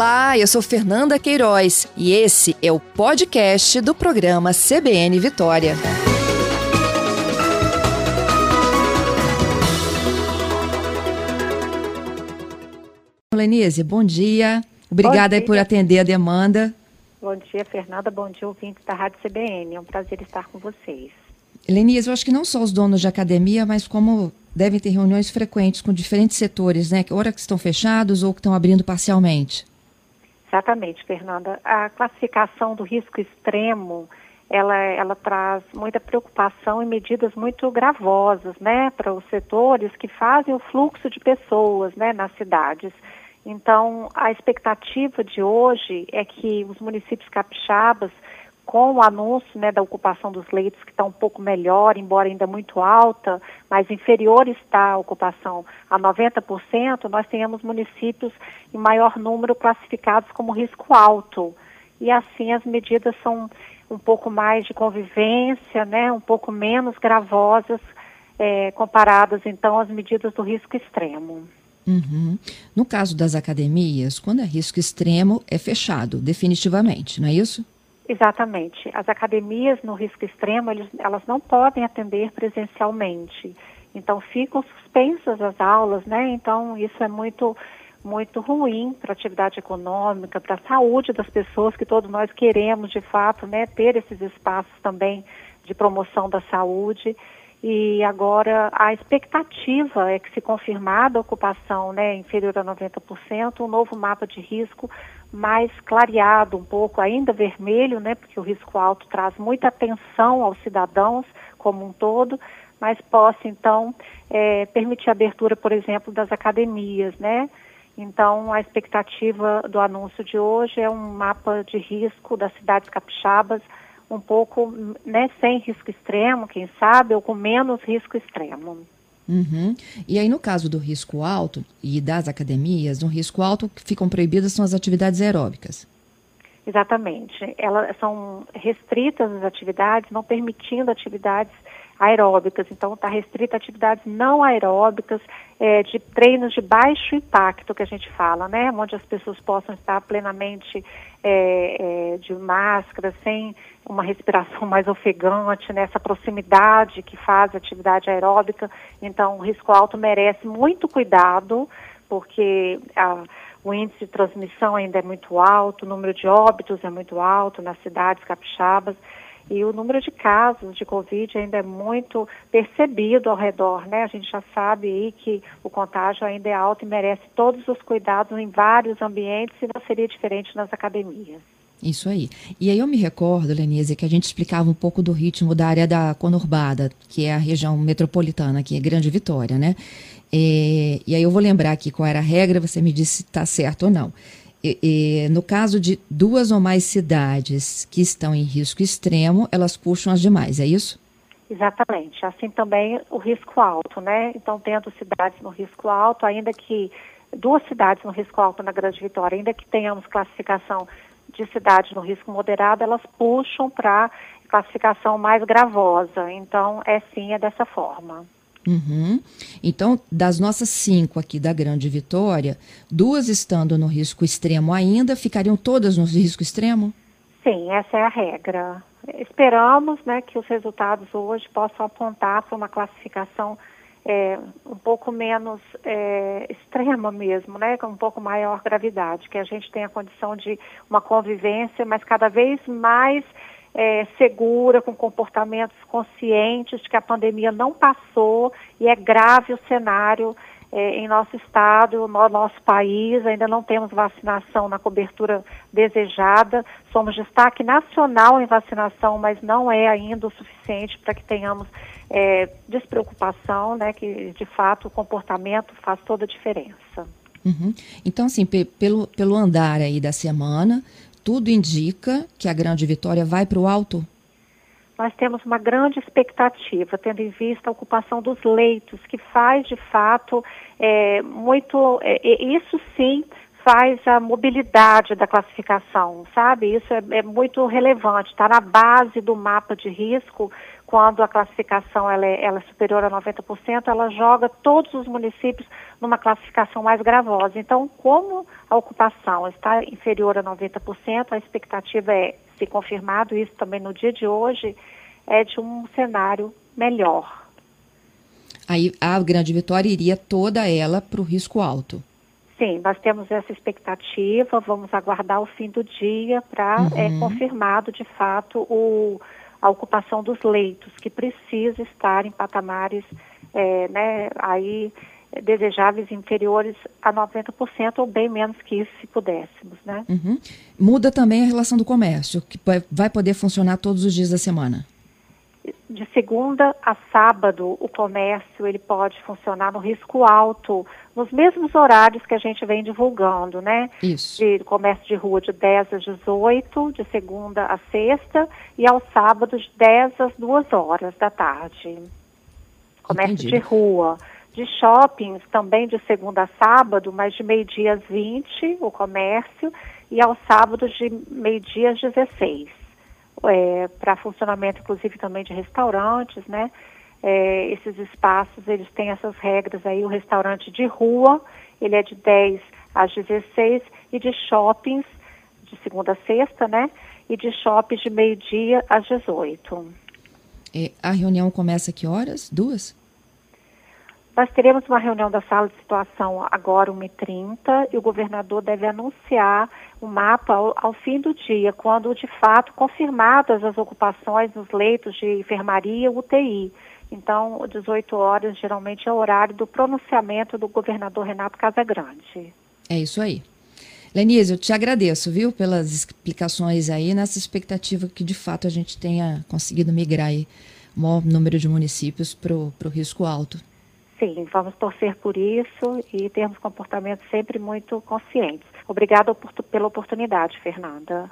Olá, eu sou Fernanda Queiroz e esse é o podcast do programa CBN Vitória. Lenise, bom dia. Obrigada bom dia. por atender a demanda. Bom dia, Fernanda. Bom dia, ouvintes da Rádio CBN. É um prazer estar com vocês. Lenise, eu acho que não só os donos de academia, mas como devem ter reuniões frequentes com diferentes setores, né? Ora que estão fechados ou que estão abrindo parcialmente. Exatamente, Fernanda. A classificação do risco extremo, ela, ela traz muita preocupação e medidas muito gravosas, né, para os setores que fazem o fluxo de pessoas, né, nas cidades. Então, a expectativa de hoje é que os municípios capixabas com o anúncio né, da ocupação dos leitos, que está um pouco melhor, embora ainda muito alta, mas inferior está a ocupação a 90%, nós tenhamos municípios em maior número classificados como risco alto. E assim as medidas são um pouco mais de convivência, né, um pouco menos gravosas, é, comparadas então às medidas do risco extremo. Uhum. No caso das academias, quando é risco extremo, é fechado, definitivamente, não é isso? Exatamente. As academias no risco extremo, eles, elas não podem atender presencialmente. Então ficam suspensas as aulas, né? Então isso é muito muito ruim para a atividade econômica, para a saúde das pessoas que todos nós queremos de fato, né, ter esses espaços também de promoção da saúde. E agora a expectativa é que se confirmada a ocupação, né, inferior a 90%, um novo mapa de risco mais clareado um pouco, ainda vermelho, né, porque o risco alto traz muita atenção aos cidadãos como um todo, mas possa então é, permitir a abertura, por exemplo, das academias, né? Então a expectativa do anúncio de hoje é um mapa de risco das cidades capixabas, um pouco, né, sem risco extremo, quem sabe, ou com menos risco extremo. Uhum. E aí, no caso do risco alto e das academias, no risco alto que ficam proibidas são as atividades aeróbicas. Exatamente. Elas são restritas as atividades, não permitindo atividades aeróbicas. Então, está restrita a atividades não aeróbicas, é, de treinos de baixo impacto, que a gente fala, né? Onde as pessoas possam estar plenamente é, é, de máscara, sem uma respiração mais ofegante, nessa né? proximidade que faz atividade aeróbica. Então, o risco alto merece muito cuidado, porque a, o índice de transmissão ainda é muito alto, o número de óbitos é muito alto nas cidades capixabas e o número de casos de Covid ainda é muito percebido ao redor, né? A gente já sabe aí que o contágio ainda é alto e merece todos os cuidados em vários ambientes e não seria diferente nas academias. Isso aí. E aí eu me recordo, Lenise, que a gente explicava um pouco do ritmo da área da conurbada, que é a região metropolitana, que é Grande Vitória, né? E aí eu vou lembrar aqui qual era a regra, você me disse se está certo ou não. E, e, no caso de duas ou mais cidades que estão em risco extremo, elas puxam as demais, é isso? Exatamente. Assim também o risco alto, né? Então, tendo cidades no risco alto, ainda que duas cidades no risco alto na Grande Vitória, ainda que tenhamos classificação de cidades no risco moderado, elas puxam para classificação mais gravosa. Então, é sim, é dessa forma. Uhum. Então, das nossas cinco aqui da Grande Vitória, duas estando no risco extremo ainda, ficariam todas no risco extremo? Sim, essa é a regra. Esperamos né, que os resultados hoje possam apontar para uma classificação é, um pouco menos é, extrema mesmo, né, com um pouco maior gravidade, que a gente tenha condição de uma convivência, mas cada vez mais é, segura, com comportamentos conscientes que a pandemia não passou e é grave o cenário é, em nosso estado, no nosso país, ainda não temos vacinação na cobertura desejada, somos destaque nacional em vacinação, mas não é ainda o suficiente para que tenhamos é, despreocupação, né, que de fato o comportamento faz toda a diferença. Uhum. Então, assim, pelo, pelo andar aí da semana, tudo indica que a grande vitória vai para o alto? Nós temos uma grande expectativa, tendo em vista a ocupação dos leitos, que faz de fato é, muito. É, isso sim faz a mobilidade da classificação, sabe? Isso é, é muito relevante, está na base do mapa de risco, quando a classificação ela é, ela é, superior a 90%, ela joga todos os municípios numa classificação mais gravosa. Então, como a ocupação está inferior a 90%, a expectativa é, se confirmado isso também no dia de hoje, é de um cenário melhor. Aí a Grande Vitória iria toda ela para o risco alto. Sim, nós temos essa expectativa, vamos aguardar o fim do dia para uhum. é confirmado de fato o, a ocupação dos leitos, que precisa estar em patamares é, né, aí desejáveis inferiores a 90% ou bem menos que isso se pudéssemos, né? Uhum. Muda também a relação do comércio, que vai poder funcionar todos os dias da semana de segunda a sábado, o comércio ele pode funcionar no risco alto, nos mesmos horários que a gente vem divulgando, né? Isso. De comércio de rua de 10 às 18, de segunda a sexta, e aos sábados de 10 às 2 horas da tarde. Comércio Entendi. de rua. De shoppings também de segunda a sábado, mas de meio-dia às 20, o comércio, e aos sábados de meio-dia às 16 é, para funcionamento, inclusive, também de restaurantes, né? É, esses espaços, eles têm essas regras aí, o restaurante de rua, ele é de 10 às 16 e de shoppings, de segunda a sexta, né? E de shoppings de meio-dia às 18. É, a reunião começa que horas? Duas? Nós teremos uma reunião da sala de situação agora, 1h30, e o governador deve anunciar o mapa ao, ao, fim do dia, quando de fato confirmadas as ocupações nos leitos de enfermaria UTI. Então, 18 horas geralmente é o horário do pronunciamento do governador Renato Casagrande. É isso aí. Lenise, eu te agradeço, viu, pelas explicações aí, nessa expectativa que de fato a gente tenha conseguido migrar aí o maior número de municípios para o risco alto. Sim, vamos torcer por isso e termos comportamentos sempre muito conscientes. Obrigada pela oportunidade, Fernanda.